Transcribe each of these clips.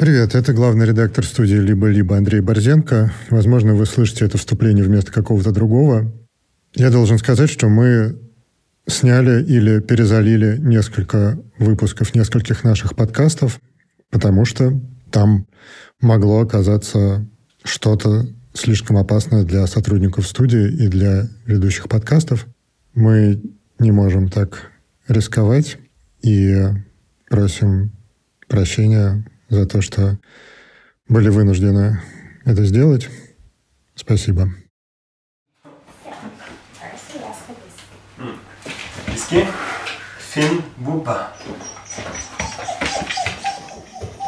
Привет, это главный редактор студии «Либо-либо» Андрей Борзенко. Возможно, вы слышите это вступление вместо какого-то другого. Я должен сказать, что мы сняли или перезалили несколько выпусков нескольких наших подкастов, потому что там могло оказаться что-то слишком опасное для сотрудников студии и для ведущих подкастов. Мы не можем так рисковать и просим прощения за то, что были вынуждены это сделать. Спасибо.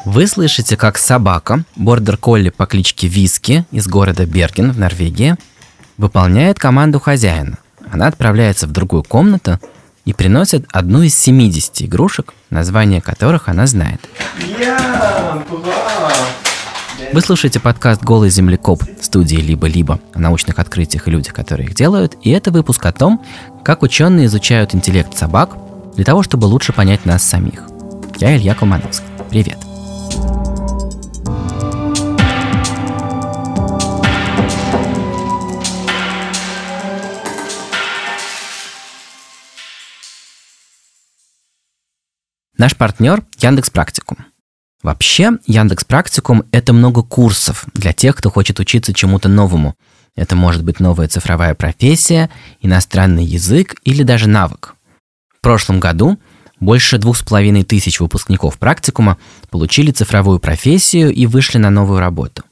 Вы слышите, как собака, бордер-колли по кличке Виски из города Берген в Норвегии, выполняет команду хозяина. Она отправляется в другую комнату и приносит одну из 70 игрушек, название которых она знает. Вы слушаете подкаст «Голый землекоп» студии «Либо-либо» о научных открытиях и людях, которые их делают, и это выпуск о том, как ученые изучают интеллект собак для того, чтобы лучше понять нас самих. Я Илья Колмановский. Привет. Наш партнер Яндекс Практикум. Вообще, Яндекс Практикум – это много курсов для тех, кто хочет учиться чему-то новому. Это может быть новая цифровая профессия, иностранный язык или даже навык. В прошлом году больше двух с половиной тысяч выпускников практикума получили цифровую профессию и вышли на новую работу.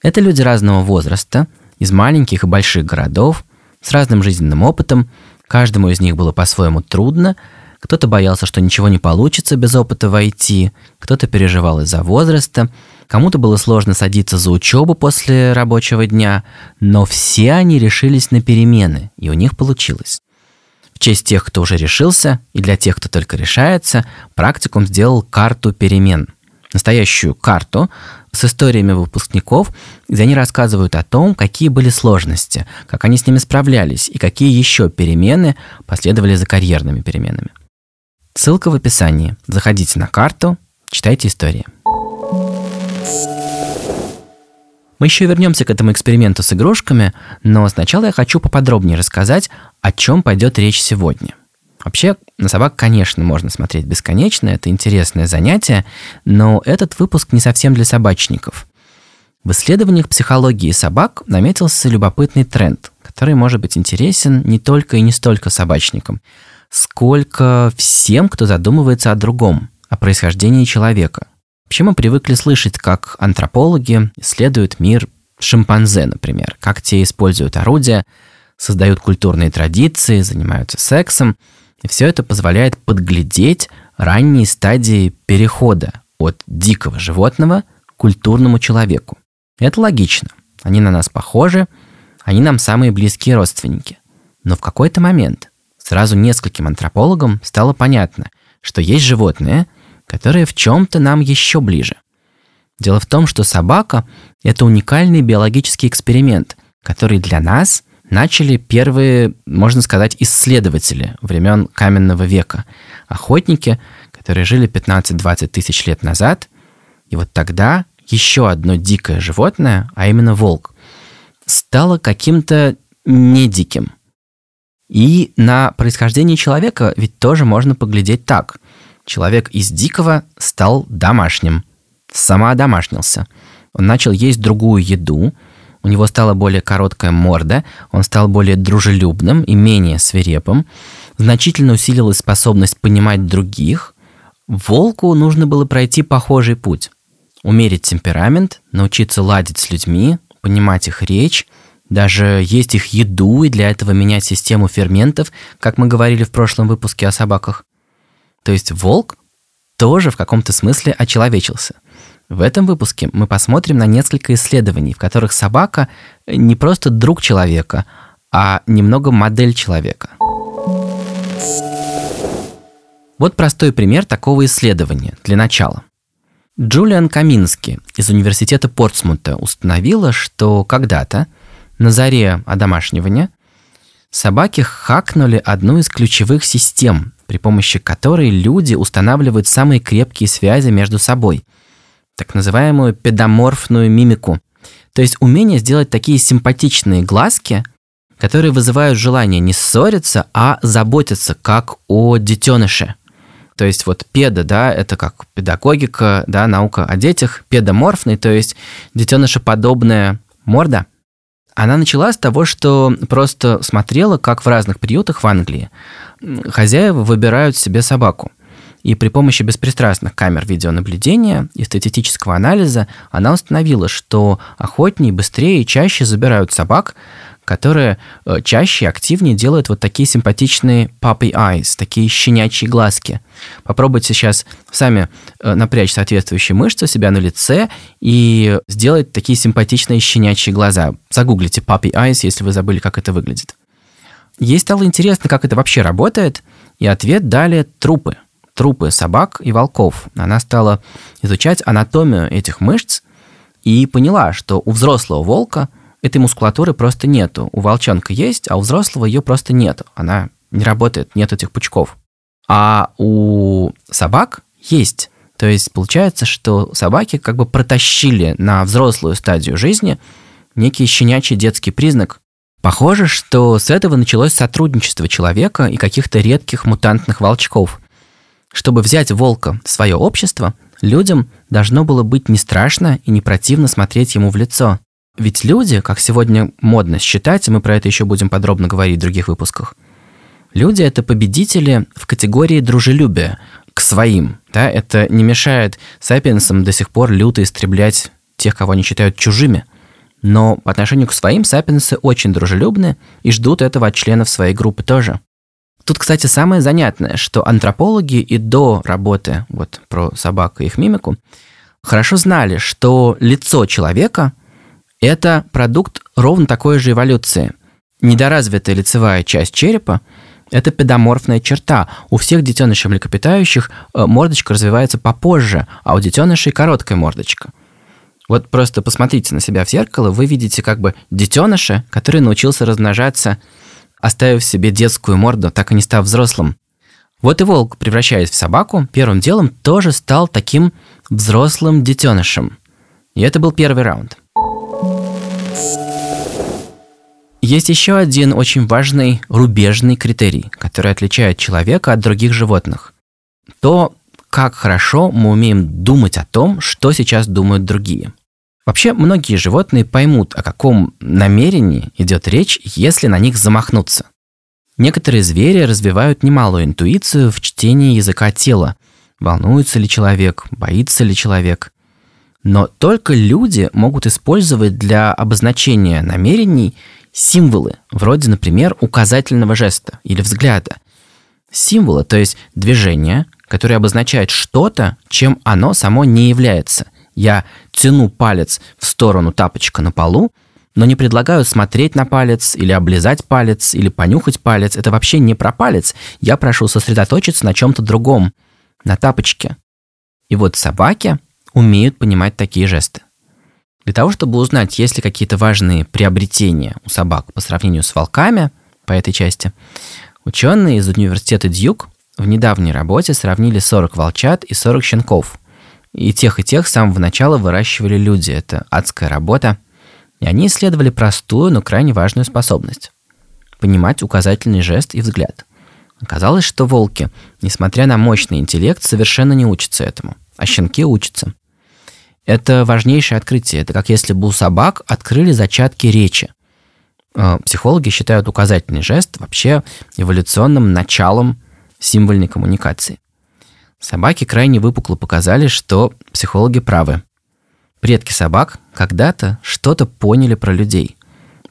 Это люди разного возраста, из маленьких и больших городов, с разным жизненным опытом, каждому из них было по-своему трудно – кто-то боялся, что ничего не получится без опыта в IT, кто-то переживал из-за возраста, кому-то было сложно садиться за учебу после рабочего дня, но все они решились на перемены, и у них получилось. В честь тех, кто уже решился, и для тех, кто только решается, практикум сделал карту перемен. Настоящую карту с историями выпускников, где они рассказывают о том, какие были сложности, как они с ними справлялись и какие еще перемены последовали за карьерными переменами. Ссылка в описании. Заходите на карту, читайте истории. Мы еще вернемся к этому эксперименту с игрушками, но сначала я хочу поподробнее рассказать, о чем пойдет речь сегодня. Вообще, на собак, конечно, можно смотреть бесконечно, это интересное занятие, но этот выпуск не совсем для собачников. В исследованиях психологии собак наметился любопытный тренд, который может быть интересен не только и не столько собачникам, сколько всем, кто задумывается о другом, о происхождении человека. Вообще мы привыкли слышать, как антропологи исследуют мир шимпанзе, например, как те используют орудия, создают культурные традиции, занимаются сексом. И все это позволяет подглядеть ранние стадии перехода от дикого животного к культурному человеку. Это логично. Они на нас похожи, они нам самые близкие родственники. Но в какой-то момент сразу нескольким антропологам стало понятно, что есть животные, которые в чем-то нам еще ближе. Дело в том, что собака – это уникальный биологический эксперимент, который для нас начали первые, можно сказать, исследователи времен каменного века. Охотники, которые жили 15-20 тысяч лет назад. И вот тогда еще одно дикое животное, а именно волк, стало каким-то не диким – и на происхождение человека ведь тоже можно поглядеть так. Человек из дикого стал домашним, самоодомашнился. Он начал есть другую еду, у него стала более короткая морда, он стал более дружелюбным и менее свирепым, значительно усилилась способность понимать других. Волку нужно было пройти похожий путь. Умерить темперамент, научиться ладить с людьми, понимать их речь – даже есть их еду, и для этого менять систему ферментов, как мы говорили в прошлом выпуске о собаках. То есть волк тоже в каком-то смысле очеловечился. В этом выпуске мы посмотрим на несколько исследований, в которых собака не просто друг человека, а немного модель человека. Вот простой пример такого исследования для начала. Джулиан Камински из университета Портсмута установила, что когда-то на заре одомашнивания собаки хакнули одну из ключевых систем, при помощи которой люди устанавливают самые крепкие связи между собой. так называемую педоморфную мимику. То есть умение сделать такие симпатичные глазки, которые вызывают желание не ссориться, а заботиться, как о детеныше. То есть вот педа, да, это как педагогика, да, наука о детях, педоморфный, то есть детенышеподобная морда. Она начала с того, что просто смотрела, как в разных приютах в Англии хозяева выбирают себе собаку. И при помощи беспристрастных камер видеонаблюдения и статистического анализа она установила, что охотнее, быстрее и чаще забирают собак, которые э, чаще активнее делают вот такие симпатичные puppy eyes, такие щенячьи глазки. Попробуйте сейчас сами э, напрячь соответствующие мышцы у себя на лице и сделать такие симпатичные щенячьи глаза. Загуглите puppy eyes, если вы забыли, как это выглядит. Ей стало интересно, как это вообще работает, и ответ дали трупы. Трупы собак и волков. Она стала изучать анатомию этих мышц и поняла, что у взрослого волка – этой мускулатуры просто нету. У волчонка есть, а у взрослого ее просто нету. Она не работает, нет этих пучков. А у собак есть. То есть получается, что собаки как бы протащили на взрослую стадию жизни некий щенячий детский признак. Похоже, что с этого началось сотрудничество человека и каких-то редких мутантных волчков. Чтобы взять волка в свое общество, людям должно было быть не страшно и не противно смотреть ему в лицо. Ведь люди, как сегодня модно считать, и мы про это еще будем подробно говорить в других выпусках, люди – это победители в категории дружелюбия к своим. Да? Это не мешает сапиенсам до сих пор люто истреблять тех, кого они считают чужими. Но по отношению к своим сапиенсы очень дружелюбны и ждут этого от членов своей группы тоже. Тут, кстати, самое занятное, что антропологи и до работы вот про собак и их мимику хорошо знали, что лицо человека – это продукт ровно такой же эволюции. Недоразвитая лицевая часть черепа – это педоморфная черта. У всех детенышей млекопитающих э, мордочка развивается попозже, а у детенышей короткая мордочка. Вот просто посмотрите на себя в зеркало, вы видите как бы детеныша, который научился размножаться, оставив себе детскую морду, так и не став взрослым. Вот и волк, превращаясь в собаку, первым делом тоже стал таким взрослым детенышем. И это был первый раунд. Есть еще один очень важный рубежный критерий, который отличает человека от других животных. То, как хорошо мы умеем думать о том, что сейчас думают другие. Вообще, многие животные поймут, о каком намерении идет речь, если на них замахнуться. Некоторые звери развивают немалую интуицию в чтении языка тела. Волнуется ли человек, боится ли человек. Но только люди могут использовать для обозначения намерений символы, вроде, например, указательного жеста или взгляда. Символы, то есть движение, которое обозначает что-то, чем оно само не является. Я тяну палец в сторону тапочка на полу, но не предлагаю смотреть на палец или облизать палец или понюхать палец. Это вообще не про палец. Я прошу сосредоточиться на чем-то другом, на тапочке. И вот собаки умеют понимать такие жесты. Для того, чтобы узнать, есть ли какие-то важные приобретения у собак по сравнению с волками по этой части, ученые из университета Дьюк в недавней работе сравнили 40 волчат и 40 щенков. И тех, и тех с самого начала выращивали люди. Это адская работа. И они исследовали простую, но крайне важную способность – понимать указательный жест и взгляд. Оказалось, что волки, несмотря на мощный интеллект, совершенно не учатся этому, а щенки учатся. Это важнейшее открытие. Это как если бы у собак открыли зачатки речи. Э, психологи считают указательный жест вообще эволюционным началом символьной коммуникации. Собаки крайне выпукло показали, что психологи правы. Предки собак когда-то что-то поняли про людей.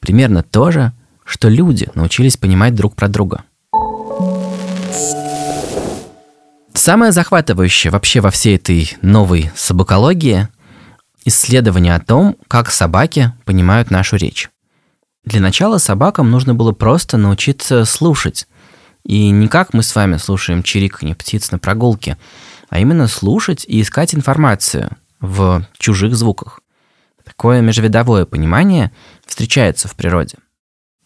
Примерно то же, что люди научились понимать друг про друга. Самое захватывающее вообще во всей этой новой собакологии исследование о том, как собаки понимают нашу речь. Для начала собакам нужно было просто научиться слушать. И не как мы с вами слушаем чириканье птиц на прогулке, а именно слушать и искать информацию в чужих звуках. Такое межвидовое понимание встречается в природе.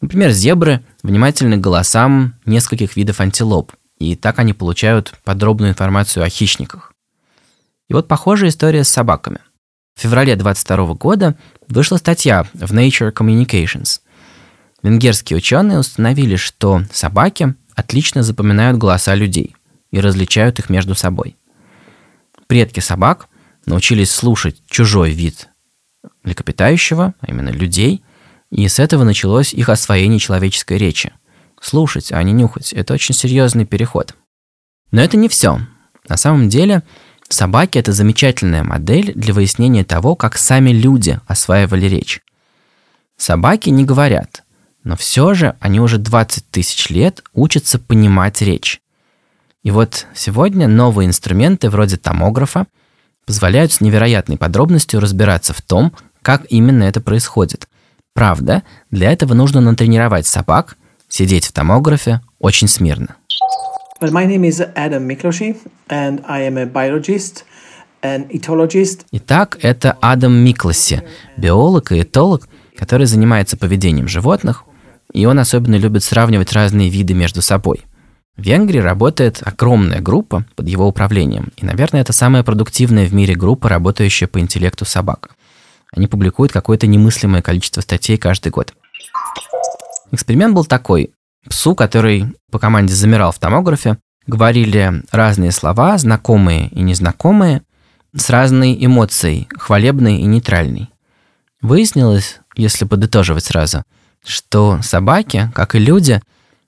Например, зебры внимательны к голосам нескольких видов антилоп, и так они получают подробную информацию о хищниках. И вот похожая история с собаками – В феврале 22 года вышла статья в Nature Communications. Венгерские ученые установили, что собаки отлично запоминают голоса людей и различают их между собой. Предки собак научились слушать чужой вид млекопитающего, а именно людей, и с этого началось их освоение человеческой речи. Слушать, а не нюхать – это очень серьезный переход. Но это не все. На самом деле, собаки – это замечательная модель для выяснения того, как сами люди осваивали речь. Собаки не говорят, но все же они уже 20 тысяч лет учатся понимать речь. И вот сегодня новые инструменты вроде томографа позволяют с невероятной подробностью разбираться в том, как именно это происходит. Правда, для этого нужно натренировать собак сидеть в томографе очень смирно. Well, my name is Adam Mikloshi, and I am a biologist and etologist. Итак, это Адам Миклоси, биолог и этолог, который занимается поведением животных, и он особенно любит сравнивать разные виды между собой. В Венгрии работает огромная группа под его управлением, и, наверное, это самая продуктивная в мире группа, работающая по интеллекту собак. Они публикуют какое-то немыслимое количество статей каждый год. Эксперимент был такой. Псу, который по команде замирал в томографе, говорили разные слова, знакомые и незнакомые, с разной эмоцией, хвалебной и нейтральной. Выяснилось, если подытоживать сразу, что собаки, как и люди,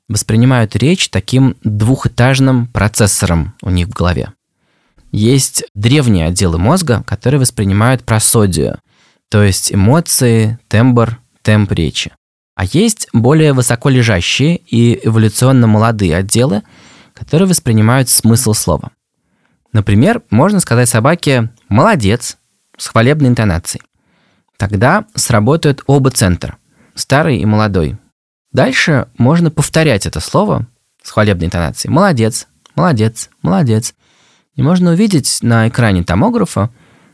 воспринимают речь таким двухэтажным процессором у них в голове. Есть древние отделы мозга, которые воспринимают просодию, то есть эмоции, тембр, темп речи. А есть более высоко лежащие и эволюционно молодые отделы, которые воспринимают смысл слова. Например, можно сказать собаке «молодец» с хвалебной интонацией. Тогда сработают оба центра, старый и молодой. Дальше можно повторять это слово с хвалебной интонацией «молодец», «молодец», «молодец». И можно увидеть на экране томографа,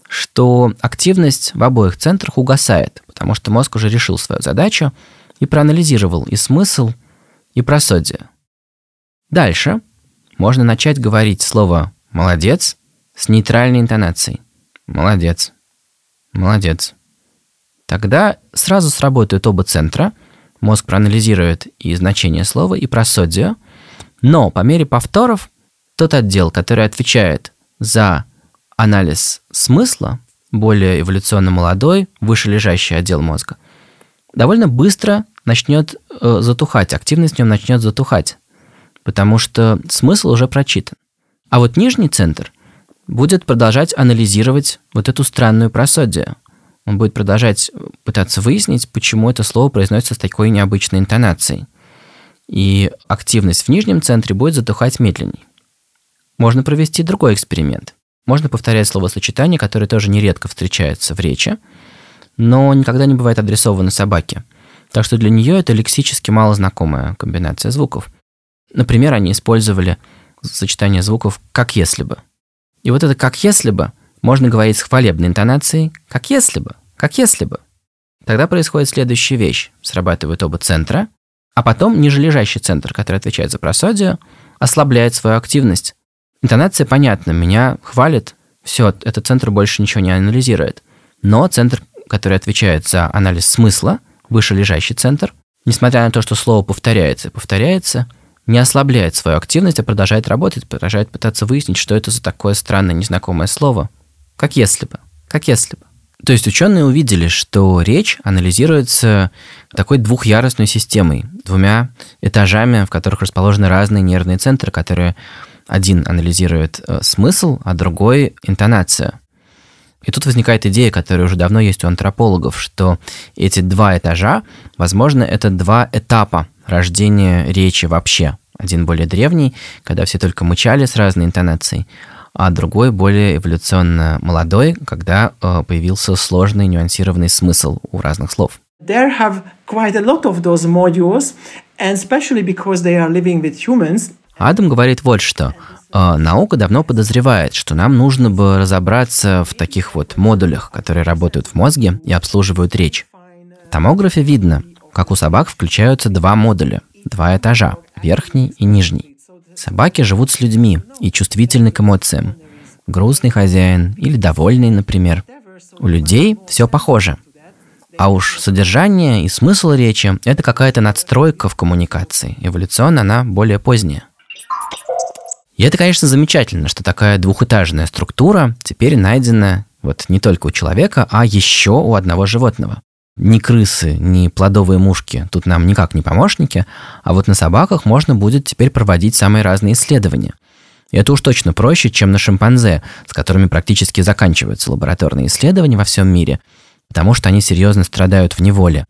что активность в обоих центрах угасает, потому что мозг уже решил свою задачу – и проанализировал и смысл, и просодие. Дальше можно начать говорить слово «молодец» с нейтральной интонацией. «Молодец», «молодец». Тогда сразу сработают оба центра, мозг проанализирует и значение слова, и просодию, но по мере повторов тот отдел, который отвечает за анализ смысла, более эволюционно молодой, выше лежащий отдел мозга, довольно быстро начнет э, затухать, активность в нем начнет затухать, потому что смысл уже прочитан. А вот нижний центр будет продолжать анализировать вот эту странную просодию. Он будет продолжать пытаться выяснить, почему это слово произносится с такой необычной интонацией. И активность в нижнем центре будет затухать медленнее. Можно провести другой эксперимент. Можно повторять словосочетания, которые тоже нередко встречаются в речи, но никогда не бывает адресованы собаке – так что для нее это лексически малознакомая комбинация звуков. Например, они использовали сочетание звуков «как если бы». И вот это «как если бы» можно говорить с хвалебной интонацией «как если бы», «как если бы». Тогда происходит следующая вещь. Срабатывают оба центра, а потом нижележащий центр, который отвечает за просодию, ослабляет свою активность. Интонация понятна, меня хвалит, все, этот центр больше ничего не анализирует. Но центр, который отвечает за анализ смысла – вышележащий центр, несмотря на то, что слово повторяется и повторяется, не ослабляет свою активность, а продолжает работать, продолжает пытаться выяснить, что это за такое странное незнакомое слово. Как если бы. Как если бы. То есть ученые увидели, что речь анализируется такой двухъярусной системой, двумя этажами, в которых расположены разные нервные центры, которые один анализирует э, смысл, а другой интонацию. И тут возникает идея, которая уже давно есть у антропологов, что эти два этажа, возможно, это два этапа рождения речи вообще. Один более древний, когда все только мычали с разной интонацией, а другой более эволюционно молодой, когда э, появился сложный нюансированный смысл у разных слов. There have quite a lot of those modules, and especially because they are living with humans. Адам говорит вот что. А, наука давно подозревает, что нам нужно бы разобраться в таких вот модулях, которые работают в мозге и обслуживают речь. В томографе видно, как у собак включаются два модуля, два этажа, верхний и нижний. Собаки живут с людьми и чувствительны к эмоциям. Грустный хозяин или довольный, например. У людей все похоже. А уж содержание и смысл речи – это какая-то надстройка в коммуникации. Эволюционно она более поздняя. И это, конечно, замечательно, что такая двухэтажная структура теперь найдена вот не только у человека, а еще у одного животного. Ни крысы, ни плодовые мушки тут нам никак не помощники, а вот на собаках можно будет теперь проводить самые разные исследования. И это уж точно проще, чем на шимпанзе, с которыми практически заканчиваются лабораторные исследования во всем мире, потому что они серьезно страдают в неволе.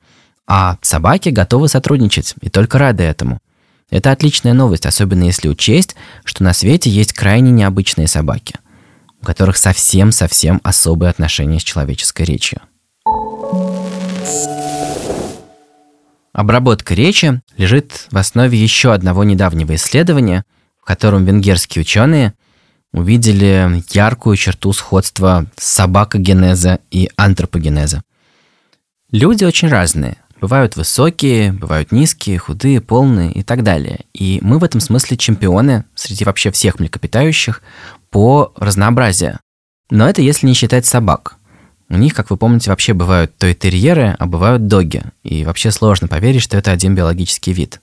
А собаки готовы сотрудничать и только рады этому – это отличная новость, особенно если учесть, что на свете есть крайне необычные собаки, у которых совсем-совсем особые отношения с человеческой речью. Обработка речи лежит в основе еще одного недавнего исследования, в котором венгерские ученые увидели яркую черту сходства собакогенеза и антропогенеза. Люди очень разные – Бывают высокие, бывают низкие, худые, полные и так далее. И мы в этом смысле чемпионы среди вообще всех млекопитающих по разнообразию. Но это если не считать собак. У них, как вы помните, вообще бывают то и терьеры, а бывают доги. И вообще сложно поверить, что это один биологический вид.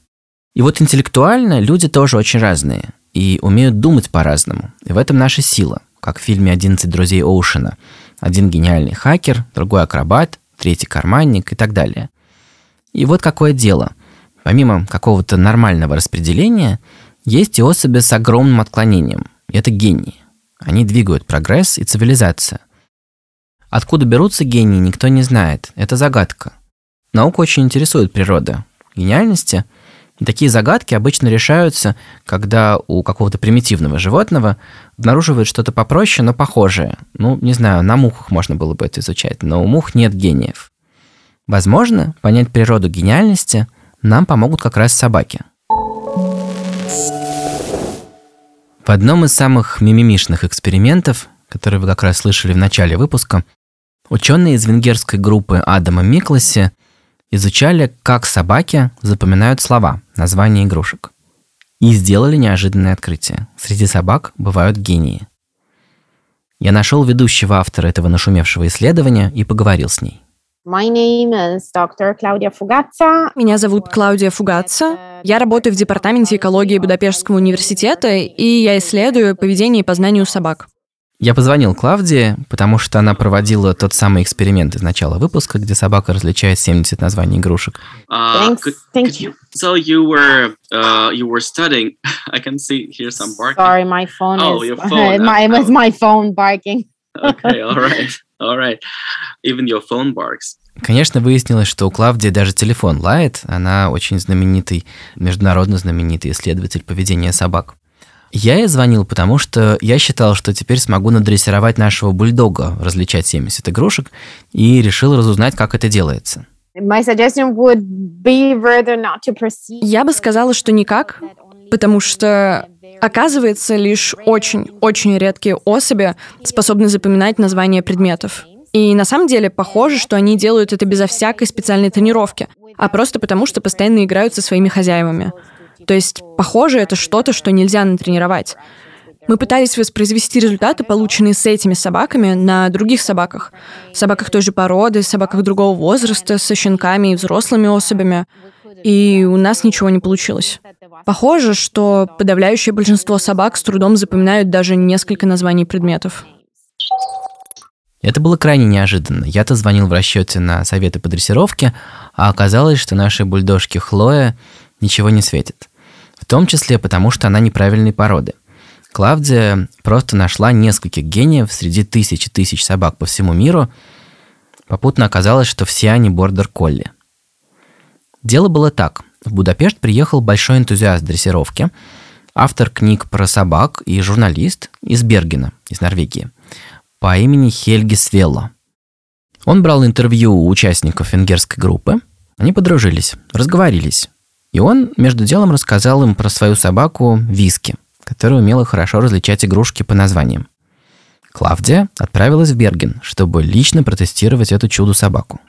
И вот интеллектуально люди тоже очень разные и умеют думать по-разному. И в этом наша сила, как в фильме «11 друзей Оушена». Один гениальный хакер, другой акробат, третий карманник и так далее. И вот какое дело. Помимо какого-то нормального распределения, есть и особи с огромным отклонением. Это гении. Они двигают прогресс и цивилизация. Откуда берутся гении, никто не знает. Это загадка. Наука очень интересует природа. Гениальности и такие загадки обычно решаются, когда у какого-то примитивного животного обнаруживают что-то попроще, но похожее. Ну, не знаю, на мухах можно было бы это изучать, но у мух нет гениев. Возможно, понять природу гениальности нам помогут как раз собаки. В одном из самых мимимишных экспериментов, который вы как раз слышали в начале выпуска, ученые из венгерской группы Адама Микласи изучали, как собаки запоминают слова, названия игрушек. И сделали неожиданное открытие. Среди собак бывают гении. Я нашел ведущего автора этого нашумевшего исследования и поговорил с ней. My name is Dr. Claudia Fugazza. Меня зовут Клаудия Фугатца. Я работаю в Департаменте экологии Будапештского университета, и я исследую поведение и познание у собак. Я позвонил Клавдии, потому что она проводила тот самый эксперимент из начала выпуска, где собака различает 70 названий игрушек. Uh, Thanks. Thank you. So you were uh, you were studying. I can see here some barking. Sorry, my phone Oh, is your phone. my, Oh. my phone barking. Okay, all right, all right. Even your phone barks. Конечно, выяснилось, что у Клавдии даже телефон лает. Она очень знаменитый, международно знаменитый исследователь поведения собак. Я ей звонил, потому что я считал, что теперь смогу надрессировать нашего бульдога, различать 70 игрушек, и решил разузнать, как это делается. My suggestion would be rather not to proceed. Я бы сказала, что никак, потому что, оказывается, лишь очень-очень редкие особи способны запоминать названия предметов. И на самом деле похоже, что они делают это безо всякой специальной тренировки, а просто потому, что постоянно играют со своими хозяевами. То есть, похоже, это что-то, что нельзя натренировать. Мы пытались воспроизвести результаты, полученные с этими собаками, на других собаках. Собаках той же породы, собаках другого возраста, со щенками и взрослыми особями. И у нас ничего не получилось. Похоже, что подавляющее большинство собак с трудом запоминают даже несколько названий предметов. Это было крайне неожиданно. Я-то звонил в расчете на советы по дрессировке, а оказалось, что нашей бульдожке Хлоя ничего не светит. В том числе потому, что она неправильной породы. Клавдия просто нашла нескольких гениев среди тысяч и тысяч собак по всему миру. Попутно оказалось, что все они бордер-колли. Дело было так. В Будапешт приехал большой энтузиаст дрессировки, автор книг про собак и журналист из Бергена, из Норвегии, по имени Хельги Свелло. Он брал интервью у участников венгерской группы, они подружились, разговорились. И он между делом рассказал им про свою собаку Виски, которая умела хорошо различать игрушки по названиям. Клавдия отправилась в Берген, чтобы лично протестировать эту чудо-собаку.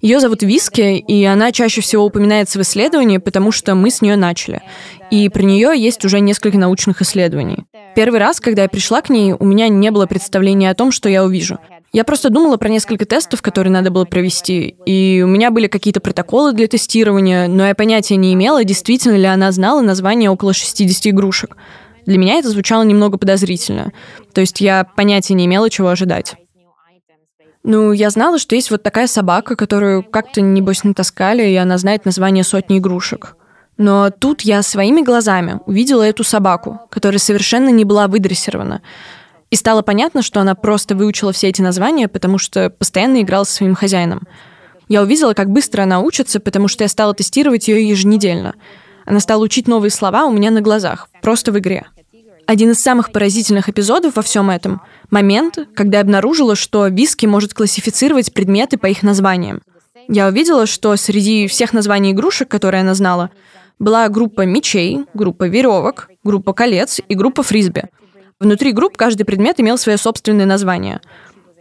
Ее зовут Виски, и она чаще всего упоминается в исследовании, потому что мы с нее начали. И про нее есть уже несколько научных исследований. Первый раз, когда я пришла к ней, у меня не было представления о том, что я увижу. Я просто думала про несколько тестов, которые надо было провести, и у меня были какие-то протоколы для тестирования, но я понятия не имела, действительно ли она знала название около 60 игрушек. Для меня это звучало немного подозрительно. То есть я понятия не имела, чего ожидать. Ну, я знала, что есть вот такая собака, которую как-то, небось, натаскали, и она знает название сотни игрушек. Но тут я своими глазами увидела эту собаку, которая совершенно не была выдрессирована. И стало понятно, что она просто выучила все эти названия, потому что постоянно играла со своим хозяином. Я увидела, как быстро она учится, потому что я стала тестировать ее еженедельно. Она стала учить новые слова у меня на глазах, просто в игре. Один из самых поразительных эпизодов во всем этом — момент, когда я обнаружила, что Виски может классифицировать предметы по их названиям. Я увидела, что среди всех названий игрушек, которые она знала, была группа мечей, группа веревок, группа колец и группа фрисби. Внутри групп каждый предмет имел свое собственное название.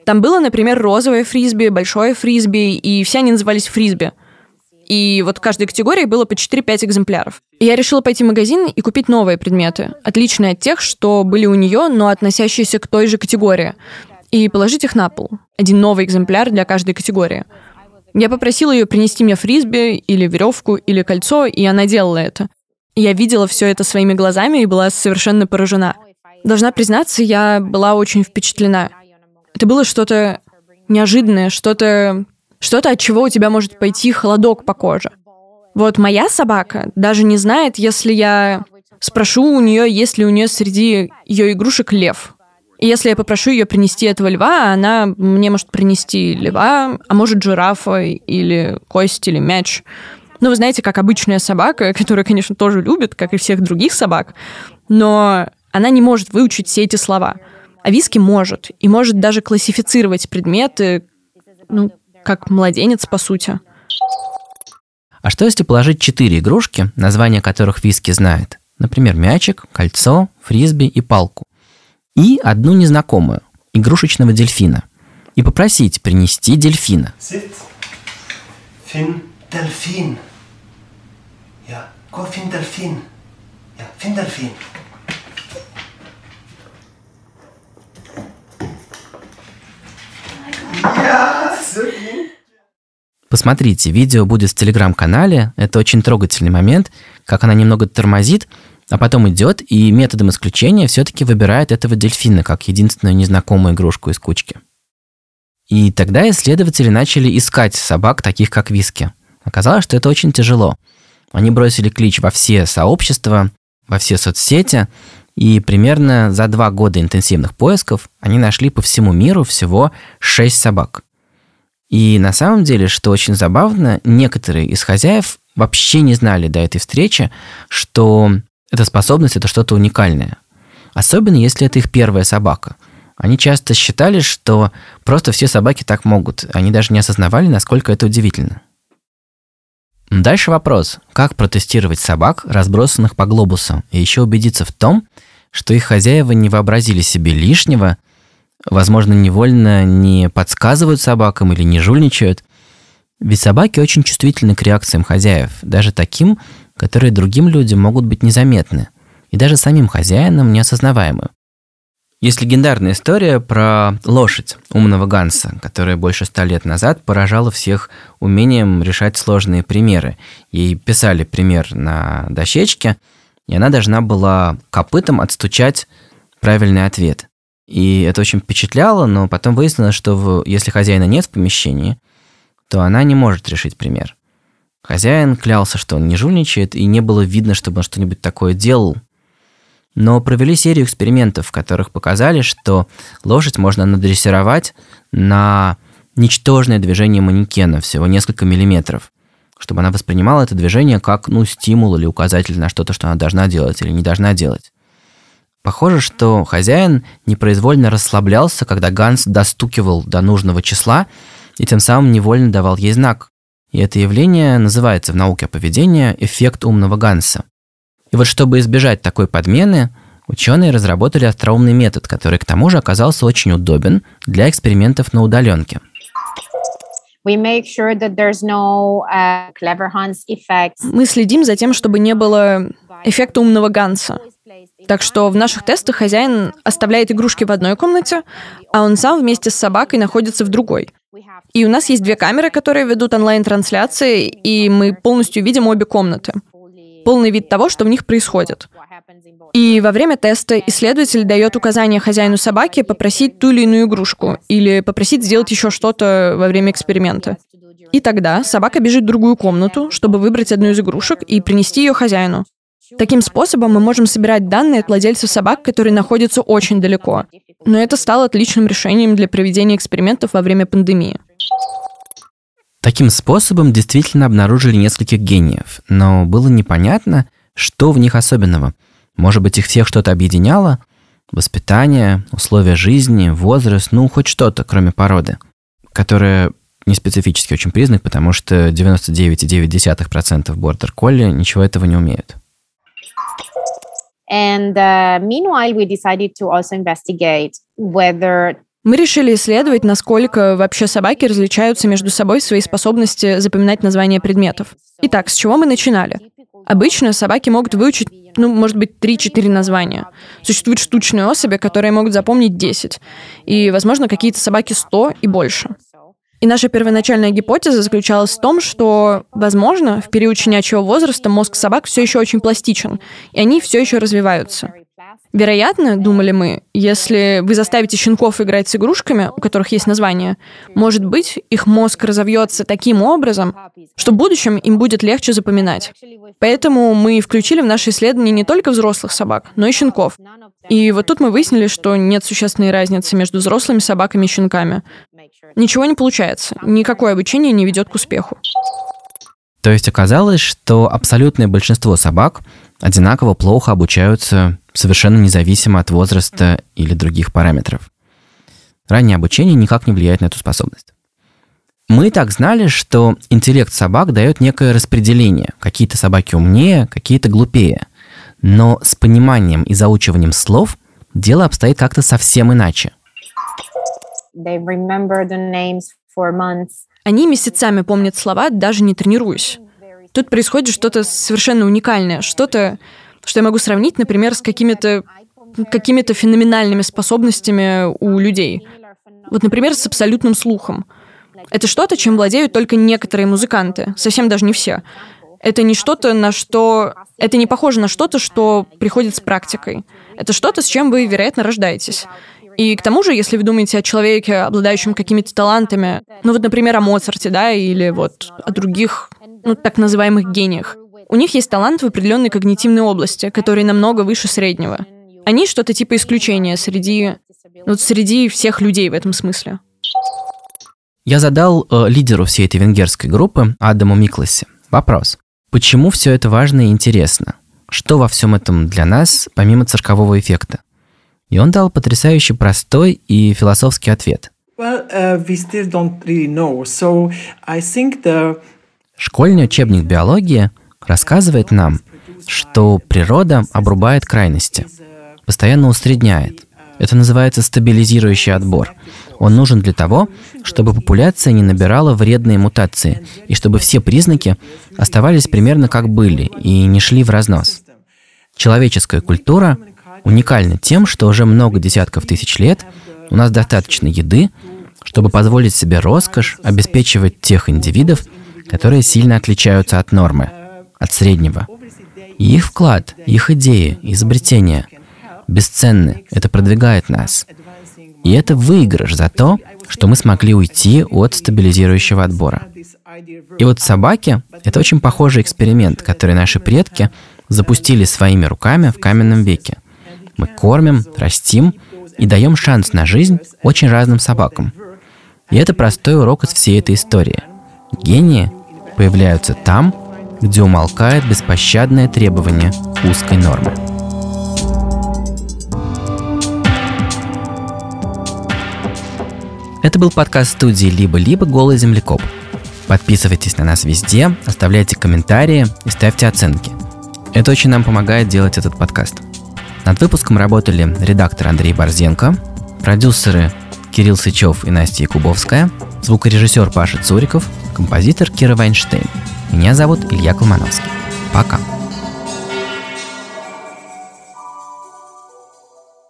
Там было, например, розовое фрисби, большое фрисби, и все они назывались фрисби. И вот в каждой категории было по 4-5 экземпляров. И я решила пойти в магазин и купить новые предметы, отличные от тех, что были у нее, но относящиеся к той же категории, и положить их на пол. Один новый экземпляр для каждой категории. Я попросила ее принести мне фрисби или веревку или кольцо, и она делала это. Я видела все это своими глазами и была совершенно поражена. Должна признаться, я была очень впечатлена. Это было что-то неожиданное, что-то, что-то, от чего у тебя может пойти холодок по коже. Вот моя собака даже не знает, если я спрошу у нее, есть ли у нее среди ее игрушек лев. И если я попрошу ее принести этого льва, она мне может принести льва, а может жирафа или кость или мяч. Ну, вы знаете, как обычная собака, которая, конечно, тоже любит, как и всех других собак, но она не может выучить все эти слова. А виски может. И может даже классифицировать предметы, ну, как младенец, по сути. А что если положить четыре игрушки, названия которых виски знает? Например, мячик, кольцо, фрисби и палку. И одну незнакомую, игрушечного дельфина. И попросить принести дельфина. Sit. Fin delfin. Ja, gå fin delfin. Ja, fin delfin. Ja, so fin. Посмотрите, видео будет в телеграм-канале. Это очень трогательный момент, как она немного тормозит, а потом идет и методом исключения все-таки выбирает этого дельфина как единственную незнакомую игрушку из кучки. И тогда исследователи начали искать собак, таких как Виски. Оказалось, что это очень тяжело. Они бросили клич во все сообщества, во все соцсети, и примерно за два года интенсивных поисков они нашли по всему миру всего шесть собак. И на самом деле, что очень забавно, некоторые из хозяев вообще не знали до этой встречи, что эта способность – это что-то уникальное. Особенно, если это их первая собака. Они часто считали, что просто все собаки так могут. Они даже не осознавали, насколько это удивительно. Дальше вопрос. Как протестировать собак, разбросанных по глобусу, и еще убедиться в том, что их хозяева не вообразили себе лишнего, возможно, невольно не подсказывают собакам или не жульничают. Ведь собаки очень чувствительны к реакциям хозяев, даже таким, которые другим людям могут быть незаметны, и даже самим хозяинам неосознаваемы. Есть легендарная история про лошадь умного Ганса, которая больше ста лет назад поражала всех умением решать сложные примеры. Ей писали пример на дощечке, и она должна была копытом отстучать правильный ответ. И это очень впечатляло, но потом выяснилось, что в, если хозяина нет в помещении, то она не может решить пример. Хозяин клялся, что он не жульничает, и не было видно, чтобы он что-нибудь такое делал. Но провели серию экспериментов, в которых показали, что лошадь можно надрессировать на ничтожное движение манекена, всего несколько миллиметров, чтобы она воспринимала это движение как ну, стимул или указатель на что-то, что она должна делать или не должна делать. Похоже, что хозяин непроизвольно расслаблялся, когда Ганс достукивал до нужного числа и тем самым невольно давал ей знак. И это явление называется в науке поведения эффект умного Ганса. И вот чтобы избежать такой подмены, ученые разработали остроумный метод, который к тому же оказался очень удобен для экспериментов на удаленке. Effects. Мы следим за тем, чтобы не было эффекта умного Ганса. Так что в наших тестах хозяин оставляет игрушки в одной комнате, а он сам вместе с собакой находится в другой. И у нас есть две камеры, которые ведут онлайн-трансляции, и мы полностью видим обе комнаты. Полный вид того, что в них происходит. И во время теста исследователь дает указание хозяину собаки попросить ту или иную игрушку или попросить сделать еще что-то во время эксперимента. И тогда собака бежит в другую комнату, чтобы выбрать одну из игрушек и принести ее хозяину. Таким способом мы можем собирать данные от владельцев собак, которые находятся очень далеко. Но это стало отличным решением для проведения экспериментов во время пандемии. Таким способом действительно обнаружили нескольких гениев, но было непонятно, что в них особенного. Может быть, их всех что-то объединяло? Воспитание, условия жизни, возраст, ну, хоть что-то, кроме породы, которая не специфический очень признак, потому что 99,9% бордер колли ничего этого не умеют. And uh, meanwhile, we decided to also investigate whether Мы решили исследовать, насколько вообще собаки различаются между собой в своей способности запоминать названия предметов. Итак, с чего мы начинали? Обычно собаки могут выучить, ну, может быть, 3-4 названия. Существуют штучные особи, которые могут запомнить 10. И, возможно, какие-то собаки 100 и больше. И наша первоначальная гипотеза заключалась в том, что, возможно, в период щенячьего возраста мозг собак все еще очень пластичен, и они все еще развиваются. Вероятно, думали мы, если вы заставите щенков играть с игрушками, у которых есть название, может быть, их мозг разовьется таким образом, что в будущем им будет легче запоминать. Поэтому мы включили в наше исследование не только взрослых собак, но и щенков. И вот тут мы выяснили, что нет существенной разницы между взрослыми собаками и щенками. Ничего не получается. Никакое обучение не ведет к успеху. То есть оказалось, что абсолютное большинство собак одинаково плохо обучаются совершенно независимо от возраста или других параметров. Раннее обучение никак не влияет на эту способность. Мы так знали, что интеллект собак дает некое распределение. Какие-то собаки умнее, какие-то глупее. Но с пониманием и заучиванием слов дело обстоит как-то совсем иначе. Они месяцами помнят слова, даже не тренируясь. Тут происходит что-то совершенно уникальное, что-то, что я могу сравнить, например, с какими-то какими-то феноменальными способностями у людей. Вот, например, с абсолютным слухом. Это что-то, чем владеют только некоторые музыканты, совсем даже не все. Это не что-то, на что... Это не похоже на что-то, что приходит с практикой. Это что-то, с чем вы, вероятно, рождаетесь. И к тому же, если вы думаете о человеке, обладающем какими-то талантами, ну вот, например, о Моцарте, да, или вот о других, ну, так называемых гениях, у них есть талант в определенной когнитивной области, который намного выше среднего. Они что-то типа исключения среди, ну, среди всех людей в этом смысле. Я задал э, лидеру всей этой венгерской группы, Адаму Микласе, вопрос. Почему все это важно и интересно? Что во всем этом для нас, помимо циркового эффекта? И он дал потрясающе простой и философский ответ. Well, uh, we still don't really know. So I think the Школьный учебник биологии рассказывает нам, что природа обрубает крайности, постоянно усредняет. Это называется стабилизирующий отбор. Он нужен для того, чтобы популяция не набирала вредные мутации, и чтобы все признаки оставались примерно как были и не шли в разнос. Человеческая культура уникальна тем, что уже много десятков тысяч лет у нас достаточно еды, чтобы позволить себе роскошь обеспечивать тех индивидов, которые сильно отличаются от нормы, от среднего. И их вклад, их идеи, изобретения бесценны. Это продвигает нас. И это выигрыш за то, что мы смогли уйти от стабилизирующего отбора. И вот собаки — это очень похожий эксперимент, который наши предки запустили своими руками в каменном веке. Мы кормим, растим и даем шанс на жизнь очень разным собакам. И это простой урок из всей этой истории. Гении появляются там, где умолкает беспощадное требование узкой нормы. Это был подкаст студии «Либо-либо. Голый землекоп». Подписывайтесь на нас везде, оставляйте комментарии и ставьте оценки. Это очень нам помогает делать этот подкаст. Над выпуском работали редактор Андрей Борзенко, продюсеры Кирилл Сычев и Настя Якубовская – Звукорежиссер Паша Цуриков, композитор Кира Вайнштейн. Меня зовут Илья Колмановский. Пока.